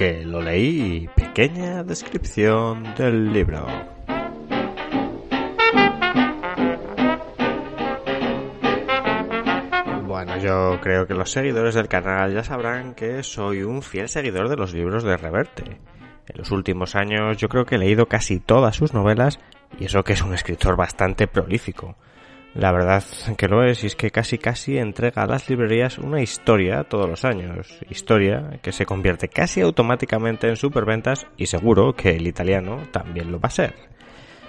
Porque lo leí. Pequeña descripción del libro. Bueno, yo creo que los seguidores del canal ya sabrán que soy un fiel seguidor de los libros de Reverte. En los últimos años yo creo que he leído casi todas sus novelas y eso que es un escritor bastante prolífico. La verdad que lo es, y es que casi casi entrega a las librerías una historia todos los años. Historia que se convierte casi automáticamente en superventas y seguro que el italiano también lo va a ser.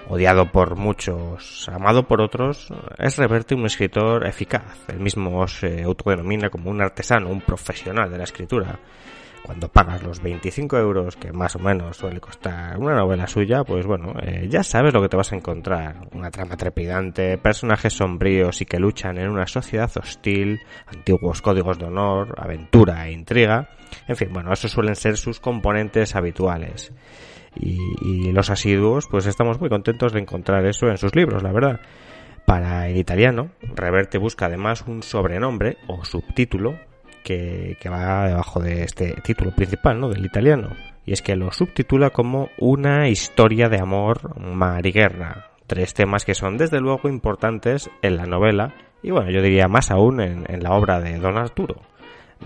Odiado por muchos, amado por otros, es Reverte un escritor eficaz. Él mismo se autodenomina como un artesano, un profesional de la escritura cuando pagas los 25 euros que más o menos suele costar una novela suya, pues bueno, eh, ya sabes lo que te vas a encontrar. Una trama trepidante, personajes sombríos y que luchan en una sociedad hostil, antiguos códigos de honor, aventura e intriga. En fin, bueno, esos suelen ser sus componentes habituales. Y, y los asiduos, pues estamos muy contentos de encontrar eso en sus libros, la verdad. Para el italiano, Reverte busca además un sobrenombre o subtítulo que, va debajo de este título principal, ¿no? Del italiano. Y es que lo subtitula como una historia de amor, mar y guerra. Tres temas que son desde luego importantes en la novela y bueno, yo diría más aún en la obra de Don Arturo.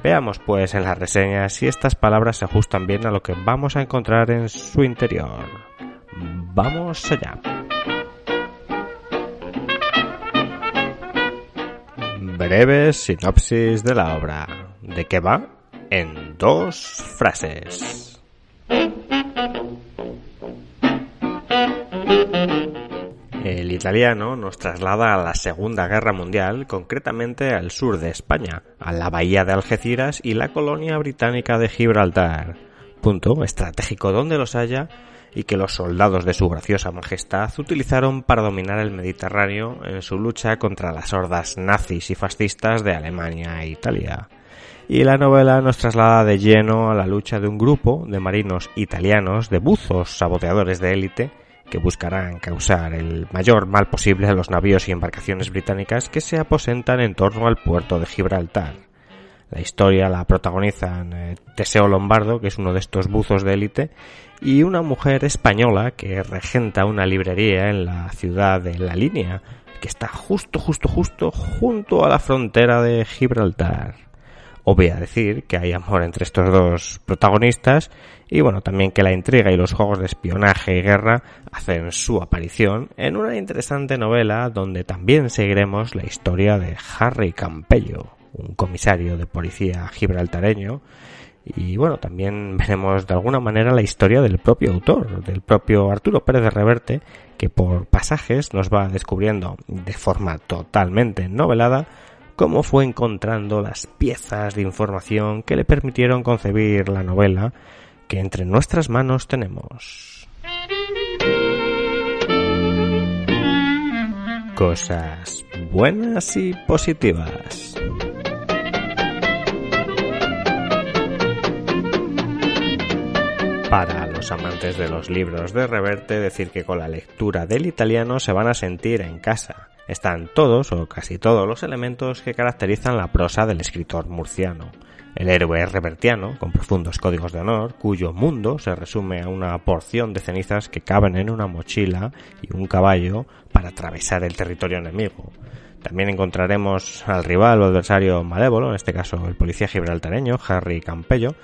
Veamos pues en las reseñas si estas palabras se ajustan bien a lo que vamos a encontrar en su interior. Vamos allá. Breve sinopsis de la obra. ¿De qué va? En dos frases. El italiano nos traslada a la Segunda Guerra Mundial, concretamente al sur de España, a la bahía de Algeciras y la colonia británica de Gibraltar, punto estratégico donde los haya y que los soldados de su graciosa majestad utilizaron para dominar el Mediterráneo en su lucha contra las hordas nazis y fascistas de Alemania e Italia. Y la novela nos traslada de lleno a la lucha de un grupo de marinos italianos, de buzos saboteadores de élite, que buscarán causar el mayor mal posible a los navíos y embarcaciones británicas que se aposentan en torno al puerto de Gibraltar. La historia la protagonizan eh, Teseo Lombardo, que es uno de estos buzos de élite, y una mujer española que regenta una librería en la ciudad de La Línea, que está justo, justo, justo junto a la frontera de Gibraltar. Obvia decir que hay amor entre estos dos protagonistas y bueno, también que la intriga y los juegos de espionaje y guerra hacen su aparición en una interesante novela donde también seguiremos la historia de Harry Campello, un comisario de policía gibraltareño y bueno, también veremos de alguna manera la historia del propio autor, del propio Arturo Pérez de Reverte, que por pasajes nos va descubriendo de forma totalmente novelada cómo fue encontrando las piezas de información que le permitieron concebir la novela que entre nuestras manos tenemos. Cosas buenas y positivas. Para los amantes de los libros de Reverte, decir que con la lectura del italiano se van a sentir en casa. Están todos o casi todos los elementos que caracterizan la prosa del escritor murciano. El héroe revertiano, con profundos códigos de honor, cuyo mundo se resume a una porción de cenizas que caben en una mochila y un caballo para atravesar el territorio enemigo. También encontraremos al rival o adversario malévolo, en este caso el policía gibraltareño, Harry Campello,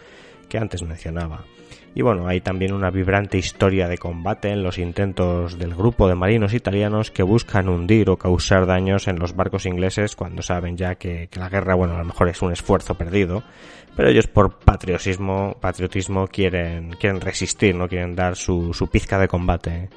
que antes mencionaba. Y bueno, hay también una vibrante historia de combate en los intentos del grupo de marinos italianos que buscan hundir o causar daños en los barcos ingleses cuando saben ya que, la guerra, bueno, a lo mejor es un esfuerzo perdido, pero ellos por patriotismo, patriotismo quieren, quieren resistir, no quieren dar su, su pizca de combate.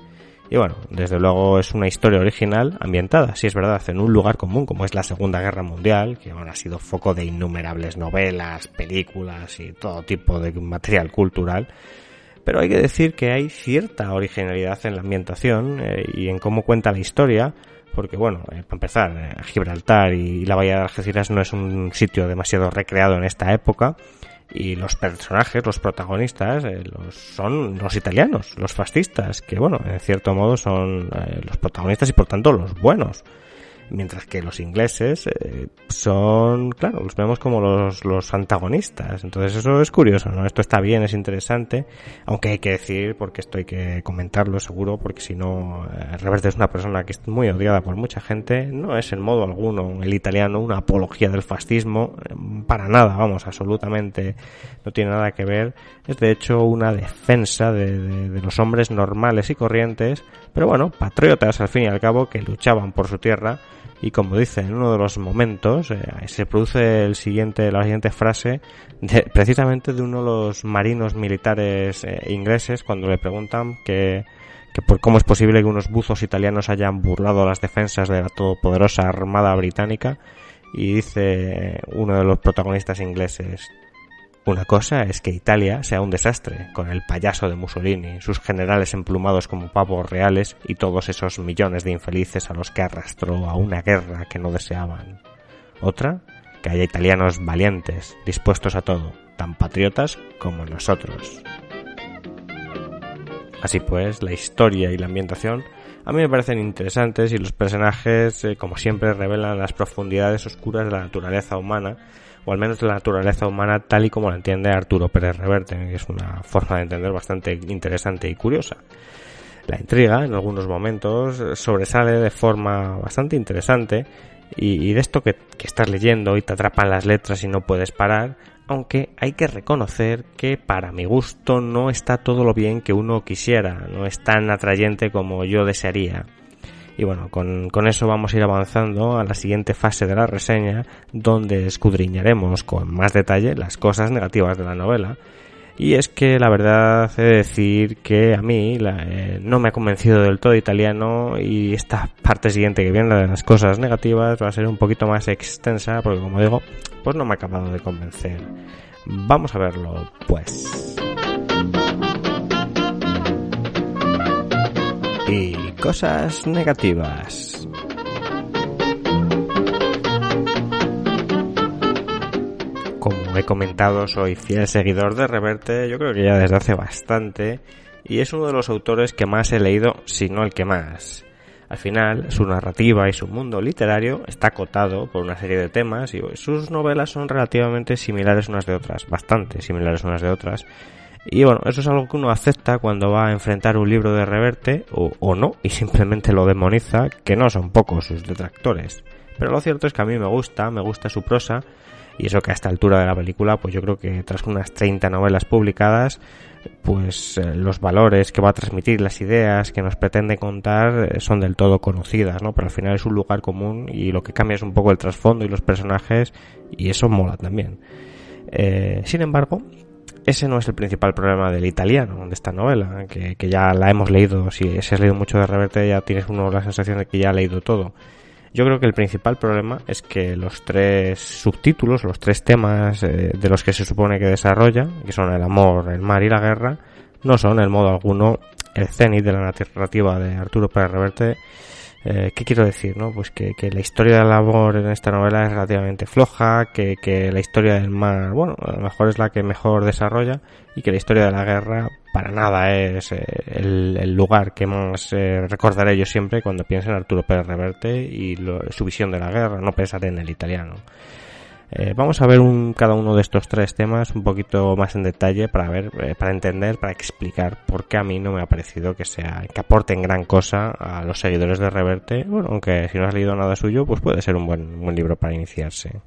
Y bueno, desde luego es una historia original ambientada, si es verdad, en un lugar común como es la Segunda Guerra Mundial, que bueno, ha sido foco de innumerables novelas, películas y todo tipo de material cultural. Pero hay que decir que hay cierta originalidad en la ambientación eh, y en cómo cuenta la historia, porque bueno, eh, para empezar, eh, Gibraltar y la Bahía de Algeciras no es un sitio demasiado recreado en esta época, y los personajes, los protagonistas, eh, los, son los italianos, los fascistas, que bueno, en cierto modo son eh, los protagonistas y por tanto los buenos mientras que los ingleses eh, son, claro, los vemos como los, los antagonistas. Entonces eso es curioso, ¿no? Esto está bien, es interesante, aunque hay que decir, porque esto hay que comentarlo seguro, porque si no, eh, Reverte es una persona que es muy odiada por mucha gente, no es en modo alguno el italiano una apología del fascismo, eh, para nada, vamos, absolutamente no tiene nada que ver, es de hecho una defensa de, de, de los hombres normales y corrientes, pero bueno, patriotas al fin y al cabo que luchaban por su tierra y como dice en uno de los momentos eh, se produce el siguiente la siguiente frase de, precisamente de uno de los marinos militares eh, ingleses cuando le preguntan que que por cómo es posible que unos buzos italianos hayan burlado las defensas de la todopoderosa armada británica. Y dice uno de los protagonistas ingleses una cosa es que Italia sea un desastre, con el payaso de Mussolini, sus generales emplumados como pavos reales y todos esos millones de infelices a los que arrastró a una guerra que no deseaban. Otra, que haya italianos valientes, dispuestos a todo, tan patriotas como nosotros. Así pues, la historia y la ambientación a mí me parecen interesantes y los personajes, eh, como siempre, revelan las profundidades oscuras de la naturaleza humana o al menos la naturaleza humana tal y como la entiende Arturo Pérez Reverte, que es una forma de entender bastante interesante y curiosa. La intriga, en algunos momentos, sobresale de forma bastante interesante y, y de esto que, que estás leyendo y te atrapan las letras y no puedes parar, aunque hay que reconocer que para mi gusto no está todo lo bien que uno quisiera, no es tan atrayente como yo desearía. Y bueno, con, con, eso vamos a ir avanzando a la siguiente fase de la reseña, donde escudriñaremos con más detalle las cosas negativas de la novela. Y es que la verdad he de decir que a mí eh, no me ha convencido del todo italiano y esta parte siguiente que viene, de las cosas negativas, va a ser un poquito más extensa porque como digo, pues no me ha acabado de convencer. Vamos a verlo, pues. Y cosas negativas. Como he comentado, soy fiel seguidor de Reverte, yo creo que ya desde hace bastante, y es uno de los autores que más he leído, si no el que más. Al final, su narrativa y su mundo literario está acotado por una serie de temas y sus novelas son relativamente similares unas de otras, bastante similares unas de otras, y bueno, eso es algo que uno acepta cuando va a enfrentar un libro de Reverte, o, o, no, y simplemente lo demoniza, que no son pocos sus detractores. Pero lo cierto es que a mí me gusta, me gusta su prosa, y eso que a esta altura de la película, pues yo creo que tras unas 30 novelas publicadas, pues eh, los valores que va a transmitir, las ideas que nos pretende contar eh, son del todo conocidas, ¿no? Pero al final es un lugar común y lo que cambia es un poco el trasfondo y los personajes, y eso mola también. Eh, sin embargo, ese no es el principal problema del italiano, de esta novela, que, que ya la hemos leído, si, si, has leído mucho de Reverte ya tienes uno la sensación de que ya ha leído todo. Yo creo que el principal problema es que los tres subtítulos, los tres temas eh, de los que se supone que desarrolla, que son el amor, el mar y la guerra, no son en modo alguno el cenit de la narrativa de Arturo Pérez Reverte, eh, ¿Qué quiero decir? No? Pues que, que, la historia del amor en esta novela es relativamente floja, que, que, la historia del mar, bueno, a lo mejor es la que mejor desarrolla y que la historia de la guerra para nada es eh, el, el, lugar que más eh, recordaré yo siempre cuando pienso en Arturo Pérez Reverte y lo, su visión de la guerra, no pensaré en el italiano. Eh, vamos a ver un, cada uno de estos tres temas un poquito más en detalle para ver, eh, para entender, para explicar por qué a mí no me ha parecido que sea, que aporten gran cosa a los seguidores de Reverte. Bueno, aunque si no has leído nada suyo, pues puede ser un buen, buen libro para iniciarse.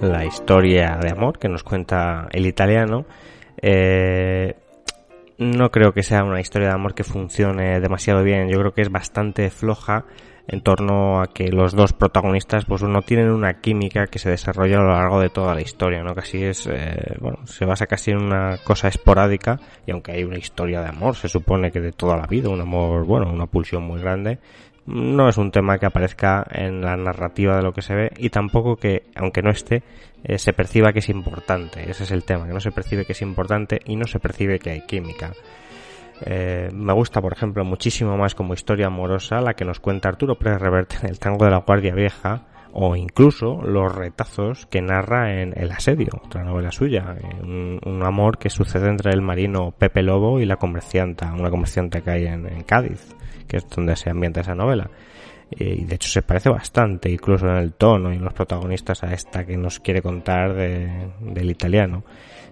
La historia de amor que nos cuenta el italiano eh, no creo que sea una historia de amor que funcione demasiado bien. Yo creo que es bastante floja en torno a que los dos protagonistas pues no tienen una química que se desarrolla a lo largo de toda la historia, ¿no? Casi es, eh, bueno, se basa casi en una cosa esporádica y aunque hay una historia de amor, se supone que de toda la vida, un amor, bueno, una pulsión muy grande, no es un tema que aparezca en la narrativa de lo que se ve y tampoco que, aunque no esté, eh, se perciba que es importante. Ese es el tema, que no se percibe que es importante y no se percibe que hay química. Eh, me gusta, por ejemplo, muchísimo más como historia amorosa la que nos cuenta Arturo Pérez Reverte en El Tango de la Guardia Vieja o incluso los retazos que narra en El Asedio, otra novela suya, un, amor que sucede entre el marino Pepe Lobo y la comercianta, una comerciante que hay en, Cádiz, que es donde se ambienta esa novela. Y de hecho se parece bastante, incluso en el tono y en los protagonistas, a esta que nos quiere contar del italiano.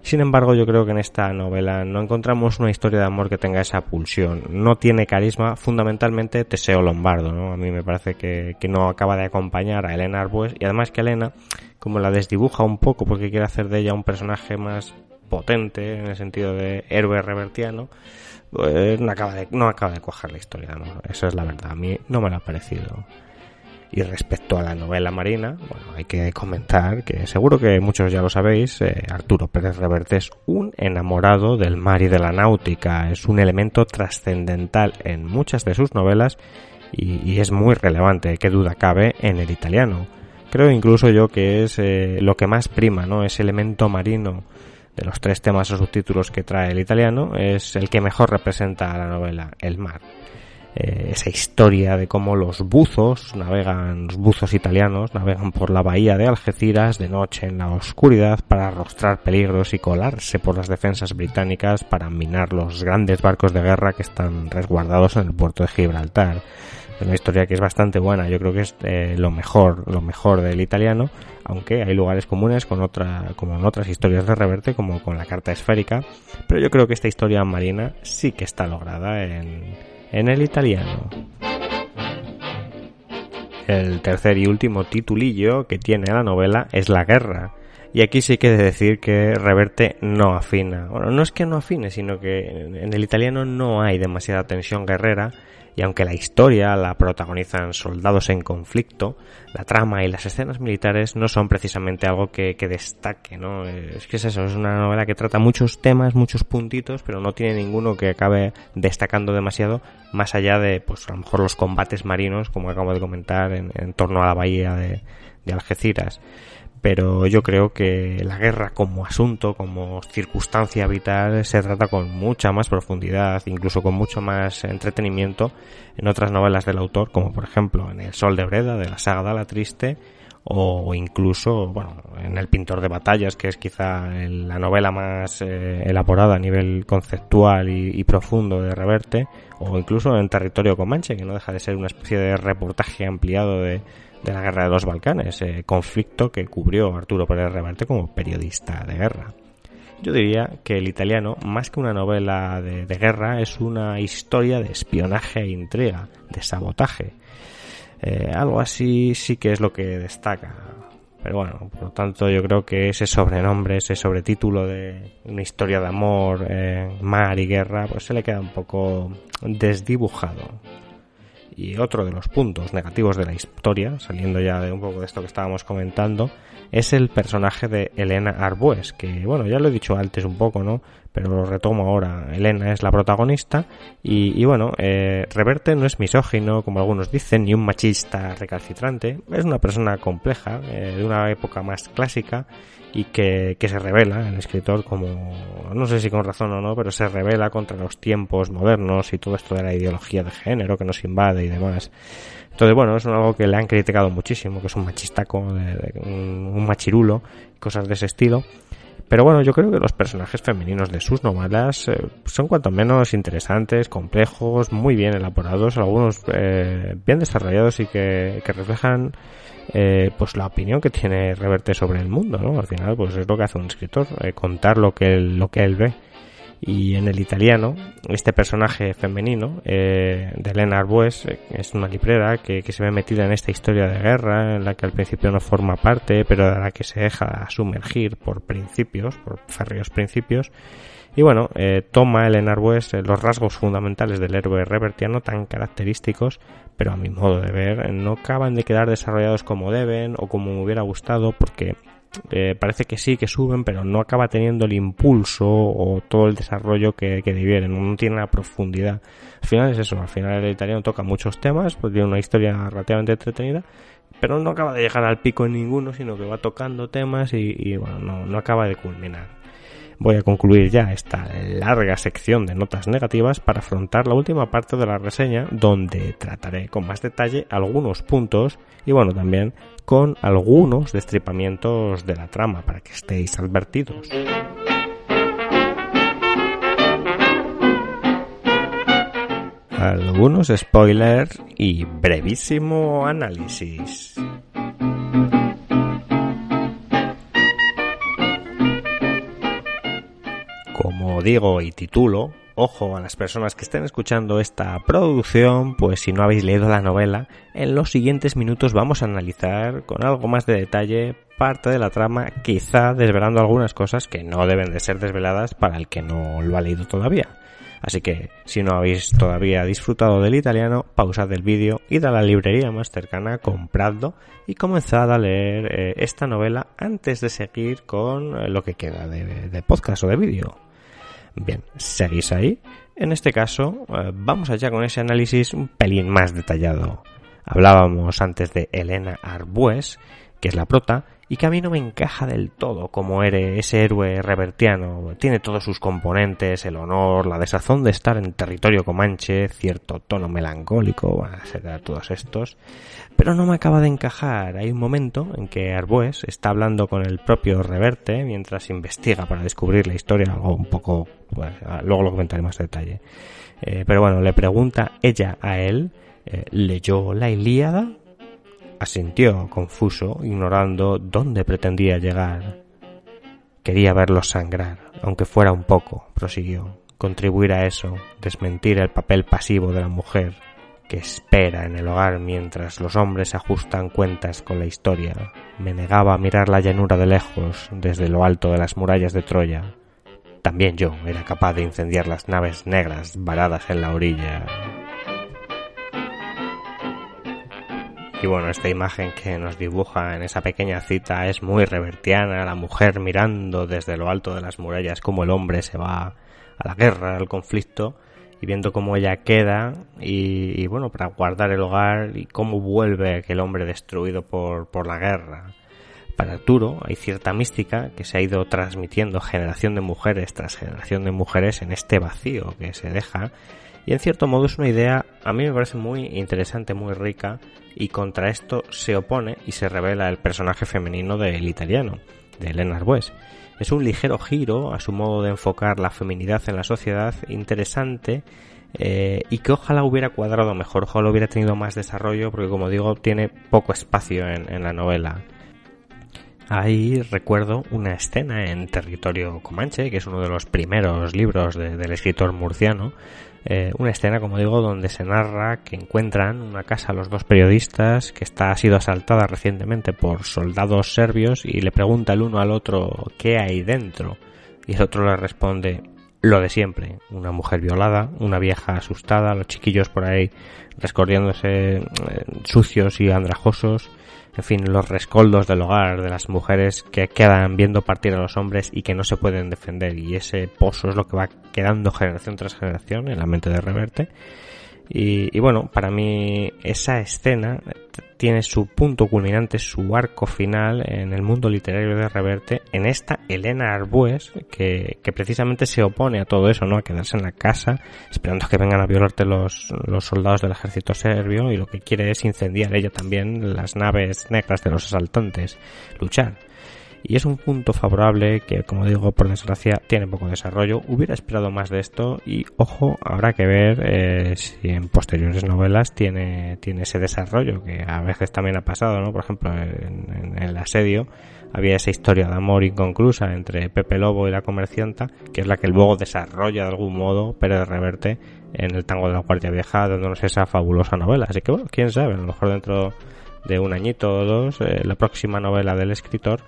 Sin embargo, yo creo que en esta novela no encontramos una historia de amor que tenga esa pulsión. No tiene carisma, fundamentalmente Teseo Lombardo, ¿no? A mí me parece que, no acaba de acompañar a Elena Arbues y además que Elena, como la desdibuja un poco porque quiere hacer de ella un personaje más potente en el sentido de héroe revertiano, pues no acaba de, no acaba de cuajar la historia, ¿no? Eso es la verdad. A mí no me lo ha parecido. Y respecto a la novela marina, bueno, hay que comentar que seguro que muchos ya lo sabéis, eh, Arturo Pérez Reverte es un enamorado del mar y de la náutica, es un elemento trascendental en muchas de sus novelas y, es muy relevante, qué duda cabe, en el italiano. Creo incluso yo que es eh, lo que más prima, ¿no? Ese elemento marino de los tres temas o subtítulos que trae el italiano es el que mejor representa a la novela, el mar. Eh, esa historia de cómo los buzos navegan, los buzos italianos navegan por la bahía de Algeciras de noche en la oscuridad para arrostrar peligros y colarse por las defensas británicas para minar los grandes barcos de guerra que están resguardados en el puerto de Gibraltar. Es una historia que es bastante buena, yo creo que es eh, lo mejor, lo mejor del italiano, aunque hay lugares comunes con otra, como en otras historias de Reverte, como con la carta esférica, pero yo creo que esta historia marina sí que está lograda en, en el italiano. El tercer y último titulillo que tiene la novela es La guerra. Y aquí sí que de decir que Reverte no afina. Bueno, no es que no afine, sino que en el italiano no hay demasiada tensión guerrera y aunque la historia la protagonizan soldados en conflicto, la trama y las escenas militares no son precisamente algo que, destaque, ¿no? Es que es eso, es una novela que trata muchos temas, muchos puntitos, pero no tiene ninguno que acabe destacando demasiado, más allá de, pues a lo mejor los combates marinos, como acabo de comentar, en, torno a la bahía de Algeciras pero yo creo que la guerra como asunto, como circunstancia vital, se trata con mucha más profundidad, incluso con mucho más entretenimiento en otras novelas del autor, como por ejemplo en El Sol de Breda, de la saga la Triste, o incluso, bueno, en El Pintor de Batallas, que es quizá la novela más eh, elaborada a nivel conceptual y, y, profundo de Reverte, o incluso en Territorio Comanche, que no deja de ser una especie de reportaje ampliado de, de la guerra de los Balcanes, conflicto que cubrió Arturo Pérez Reverte como periodista de guerra. Yo diría que el italiano, más que una novela de, guerra, es una historia de espionaje e intriga, de sabotaje. Eh, algo así sí que es lo que destaca. Pero bueno, por lo tanto yo creo que ese sobrenombre, ese sobretítulo de una historia de amor, eh, mar y guerra, pues se le queda un poco desdibujado. Y otro de los puntos negativos de la historia, saliendo ya de un poco de esto que estábamos comentando, es el personaje de Elena Arbues, que bueno, ya lo he dicho antes un poco, ¿no? Pero lo retomo ahora. Elena es la protagonista y, bueno, eh, Reverte no es misógino, como algunos dicen, ni un machista recalcitrante. Es una persona compleja, eh, de una época más clásica y que, que se revela el escritor como, no sé si con razón o no, pero se revela contra los tiempos modernos y todo esto de la ideología de género que nos invade y demás. Entonces, bueno, es algo que le han criticado muchísimo, que es un machistaco, un, machirulo, cosas de ese estilo. Pero bueno, yo creo que los personajes femeninos de sus novelas eh, son cuanto menos interesantes, complejos, muy bien elaborados, algunos eh, bien desarrollados y que, que reflejan eh, pues la opinión que tiene Reverte sobre el mundo, ¿no? Al final, pues es lo que hace un escritor, eh, contar lo que él, lo que él ve. Y en el italiano, este personaje femenino eh, de Elena Arbues es una librera que, que, se ve metida en esta historia de guerra, en la que al principio no forma parte, pero de la que se deja sumergir por principios, por férreos principios, Y bueno, eh, toma Elena Arbues eh, los rasgos fundamentales del héroe revertiano tan característicos, pero a mi modo de ver no acaban de quedar desarrollados como deben o como me hubiera gustado porque eh, parece que sí, que suben, pero no acaba teniendo el impulso o todo el desarrollo que, que debieran, no tiene la profundidad. Al final es eso, al final el italiano toca muchos temas, pues tiene una historia relativamente entretenida, pero no acaba de llegar al pico en ninguno, sino que va tocando temas y, y bueno, no, no acaba de culminar voy a concluir ya esta larga sección de notas negativas para afrontar la última parte de la reseña donde trataré con más detalle algunos puntos y bueno también con algunos destripamientos de la trama para que estéis advertidos. Algunos spoilers y brevísimo análisis. Digo y titulo, ojo a las personas que estén escuchando esta producción, pues si no habéis leído la novela, en los siguientes minutos vamos a analizar con algo más de detalle parte de la trama, quizá desvelando algunas cosas que no deben de ser desveladas para el que no lo ha leído todavía. Así que, si no habéis todavía disfrutado del italiano, pausad el vídeo, id a la librería más cercana, compradlo y comenzad a leer eh, esta novela antes de seguir con eh, lo que queda de, de podcast o de vídeo. Bien, seguís ahí. En este caso, eh, vamos allá con ese análisis un pelín más detallado. Hablábamos antes de Elena Arbues, que es la prota, y que a mí no me encaja del todo como eres ese héroe revertiano. Tiene todos sus componentes, el honor, la desazón de estar en territorio comanche, cierto tono melancólico, etcétera, todos estos. Pero no me acaba de encajar. Hay un momento en que Arbues está hablando con el propio Reverte mientras investiga para descubrir la historia, algo un poco, pues, luego lo comentaré más detalle. Eh, pero bueno, le pregunta ella a él, eh, ¿leyó la Ilíada? Asintió, confuso, ignorando dónde pretendía llegar. Quería verlos sangrar, aunque fuera un poco, prosiguió. Contribuir a eso, desmentir el papel pasivo de la mujer que espera en el hogar mientras los hombres ajustan cuentas con la historia. Me negaba a mirar la llanura de lejos desde lo alto de las murallas de Troya. También yo era capaz de incendiar las naves negras varadas en la orilla. Y bueno, esta imagen que nos dibuja en esa pequeña cita es muy revertiana, la mujer mirando desde lo alto de las murallas como el hombre se va a la guerra, al conflicto, y viendo cómo ella queda y, bueno, para guardar el hogar y cómo vuelve aquel hombre destruido por, por la guerra. Para Arturo hay cierta mística que se ha ido transmitiendo generación de mujeres tras generación de mujeres en este vacío que se deja y en cierto modo es una idea a mí me parece muy interesante, muy rica y contra esto se opone y se revela el personaje femenino del italiano, de Elena Arbues. Es un ligero giro a su modo de enfocar la feminidad en la sociedad, interesante eh, y que ojalá hubiera cuadrado mejor, ojalá hubiera tenido más desarrollo porque como digo tiene poco espacio en, la novela. Ahí recuerdo una escena en Territorio Comanche, que es uno de los primeros libros de, del escritor murciano, eh, una escena, como digo, donde se narra que encuentran una casa los dos periodistas que está ha sido asaltada recientemente por soldados serbios y le pregunta el uno al otro qué hay dentro y el otro le responde lo de siempre, una mujer violada, una vieja asustada, los chiquillos por ahí rescorriéndose eh, sucios y andrajosos, en fin, los rescoldos del hogar de las mujeres que quedan viendo partir a los hombres y que no se pueden defender. Y ese pozo es lo que va quedando generación tras generación en la mente de Reverte y, y bueno, para mí esa escena tiene su punto culminante, su arco final en el mundo literario de Reverte, en esta Elena Arbues, que, que, precisamente se opone a todo eso, ¿no? A quedarse en la casa, esperando que vengan a violarte los, los soldados del ejército serbio, y lo que quiere es incendiar ella también las naves negras de los asaltantes, luchar y es un punto favorable que, como digo, por desgracia tiene poco desarrollo. Hubiera esperado más de esto y, ojo, habrá que ver eh, si en posteriores novelas tiene, tiene ese desarrollo, que a veces también ha pasado, ¿no? Por ejemplo, en, en el asedio había esa historia de amor inconclusa entre Pepe Lobo y la comercianta, que es la que luego desarrolla de algún modo Pérez Reverte en el tango de la Guardia Vieja, dándonos esa fabulosa novela. Así que, bueno, quién sabe, a lo mejor dentro de un añito o dos, eh, la próxima novela del escritor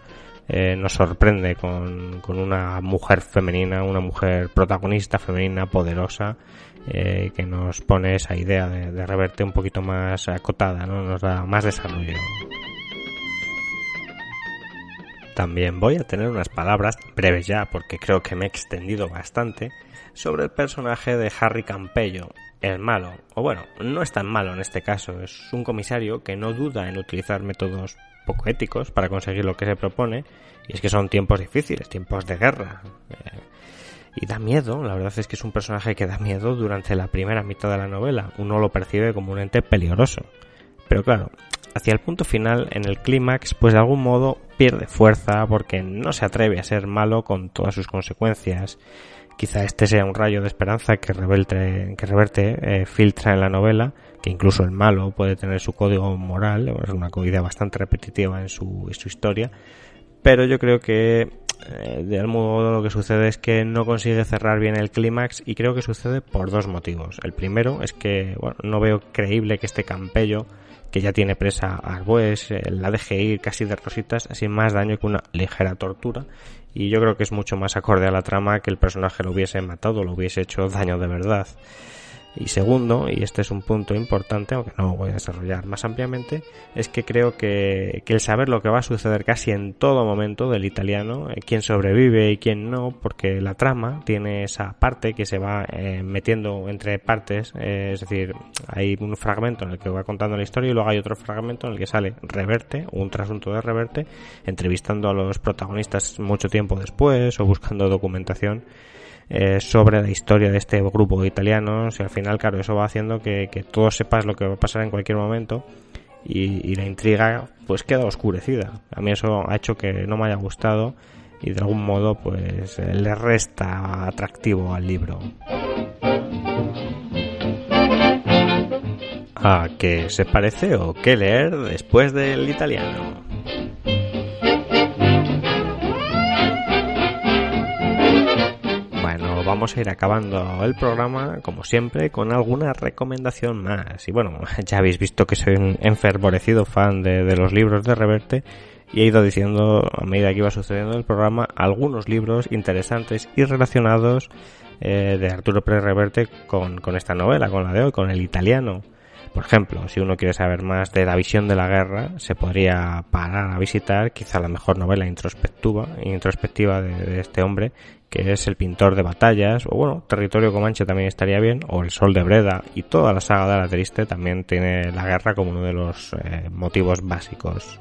eh, nos sorprende con, con, una mujer femenina, una mujer protagonista femenina, poderosa, eh, que nos pone esa idea de, de, reverte un poquito más acotada, ¿no? nos da más desarrollo. También voy a tener unas palabras breves ya, porque creo que me he extendido bastante, sobre el personaje de Harry Campello, el malo. O bueno, no es tan malo en este caso, es un comisario que no duda en utilizar métodos poco éticos para conseguir lo que se propone, y es que son tiempos difíciles, tiempos de guerra. Eh, y da miedo, la verdad es que es un personaje que da miedo durante la primera mitad de la novela, uno lo percibe como un ente peligroso. Pero claro, hacia el punto final, en el clímax, pues de algún modo pierde fuerza porque no se atreve a ser malo con todas sus consecuencias. Quizá este sea un rayo de esperanza que, revelte, que reverte, eh, filtra en la novela, que incluso el malo puede tener su código moral, es una idea bastante repetitiva en su, historia, pero yo creo que eh, de algún modo lo que sucede es que no consigue cerrar bien el clímax y creo que sucede por dos motivos. El primero es que bueno, no veo creíble que este campello que ya tiene presa a Arbues, eh, la deje ir casi de rositas, sin más daño que una ligera tortura. Y yo creo que es mucho más acorde a la trama que el personaje lo hubiese matado, lo hubiese hecho daño de verdad. Y segundo, y este es un punto importante, aunque no voy a desarrollar más ampliamente, es que creo que, que el saber lo que va a suceder casi en todo momento del italiano, eh, quién sobrevive y quién no, porque la trama tiene esa parte que se va eh, metiendo entre partes, eh, es decir, hay un fragmento en el que va contando la historia y luego hay otro fragmento en el que sale Reverte, un trasunto de Reverte, entrevistando a los protagonistas mucho tiempo después o buscando documentación eh, sobre la historia de este grupo de italianos y al final, claro, eso va haciendo que, que todos sepas lo que va a pasar en cualquier momento y, y, la intriga pues queda oscurecida. A mí eso ha hecho que no me haya gustado y de algún modo pues le resta atractivo al libro. ¿A qué se parece o qué leer después del italiano? Vamos a ir acabando el programa, como siempre, con alguna recomendación más. Y bueno, ya habéis visto que soy un enfervorecido fan de, los libros de Reverte y he ido diciendo a medida que iba sucediendo el programa algunos libros interesantes y relacionados eh, de Arturo Pérez Reverte con esta novela, con la de hoy, con el italiano. Por ejemplo, si uno quiere saber más de la visión de la guerra, se podría parar a visitar quizá la mejor novela introspectiva, introspectiva de, este hombre, que es El pintor de batallas, o bueno, Territorio Comanche también estaría bien, o El sol de Breda, y toda la saga de la triste también tiene la guerra como uno de los eh, motivos básicos.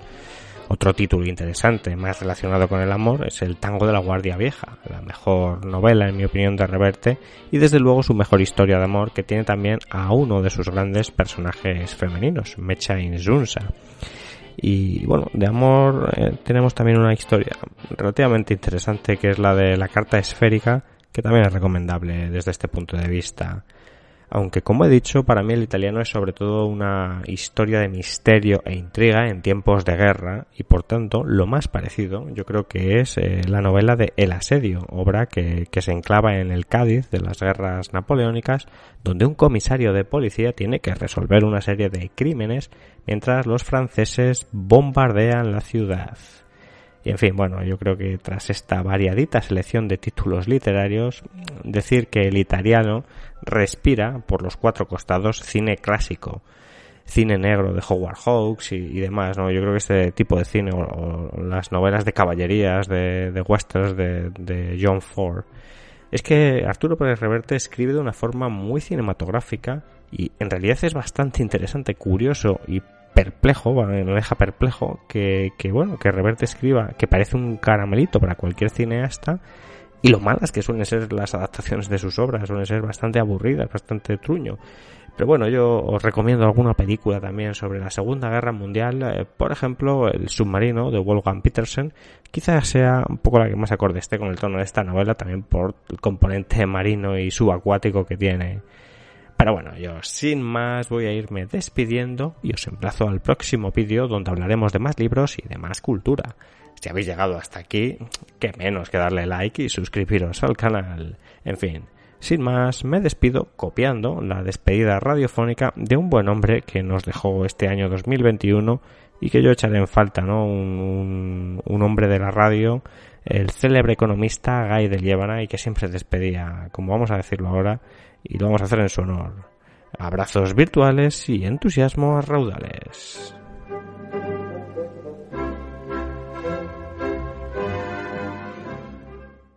Otro título interesante, más relacionado con el amor, es El tango de la Guardia Vieja, la mejor novela, en mi opinión, de Reverte, y desde luego su mejor historia de amor, que tiene también a uno de sus grandes personajes femeninos, Mecha Inzunza. Y bueno, de amor eh, tenemos también una historia relativamente interesante que es la de la carta esférica, que también es recomendable desde este punto de vista. Aunque como he dicho, para mí el italiano es sobre todo una historia de misterio e intriga en tiempos de guerra y por tanto lo más parecido yo creo que es eh, la novela de El asedio, obra que, que se enclava en el Cádiz de las guerras napoleónicas donde un comisario de policía tiene que resolver una serie de crímenes mientras los franceses bombardean la ciudad. Y en fin, bueno, yo creo que tras esta variadita selección de títulos literarios, decir que el italiano respira por los cuatro costados cine clásico, cine negro de Howard Hawks y, demás, ¿no? Yo creo que este tipo de cine, o, o las novelas de caballerías, de, de westerns de, de John Ford, es que Arturo Pérez Reverte escribe de una forma muy cinematográfica y en realidad es bastante interesante, curioso y perplejo, me deja perplejo que, que, bueno, que Reverte escriba, que parece un caramelito para cualquier cineasta, y lo malas que suelen ser las adaptaciones de sus obras, suelen ser bastante aburridas, bastante truño. Pero bueno, yo os recomiendo alguna película también sobre la Segunda Guerra Mundial, eh, por ejemplo, El submarino de Wolfgang Petersen, quizás sea un poco la que más acorde esté con el tono de esta novela, también por el componente marino y subacuático que tiene. Pero bueno, yo sin más voy a irme despidiendo y os emplazo al próximo vídeo donde hablaremos de más libros y de más cultura. Si habéis llegado hasta aquí, que menos que darle like y suscribiros al canal. En fin, Sin más, me despido copiando la despedida radiofónica de un buen hombre que nos dejó este año 2021 y que yo echaré en falta, ¿no? Un, un, hombre de la radio, el célebre economista Guy de Liébana y que siempre despedía, como vamos a decirlo ahora, y lo vamos a hacer en su honor. Abrazos virtuales y entusiasmo a raudales.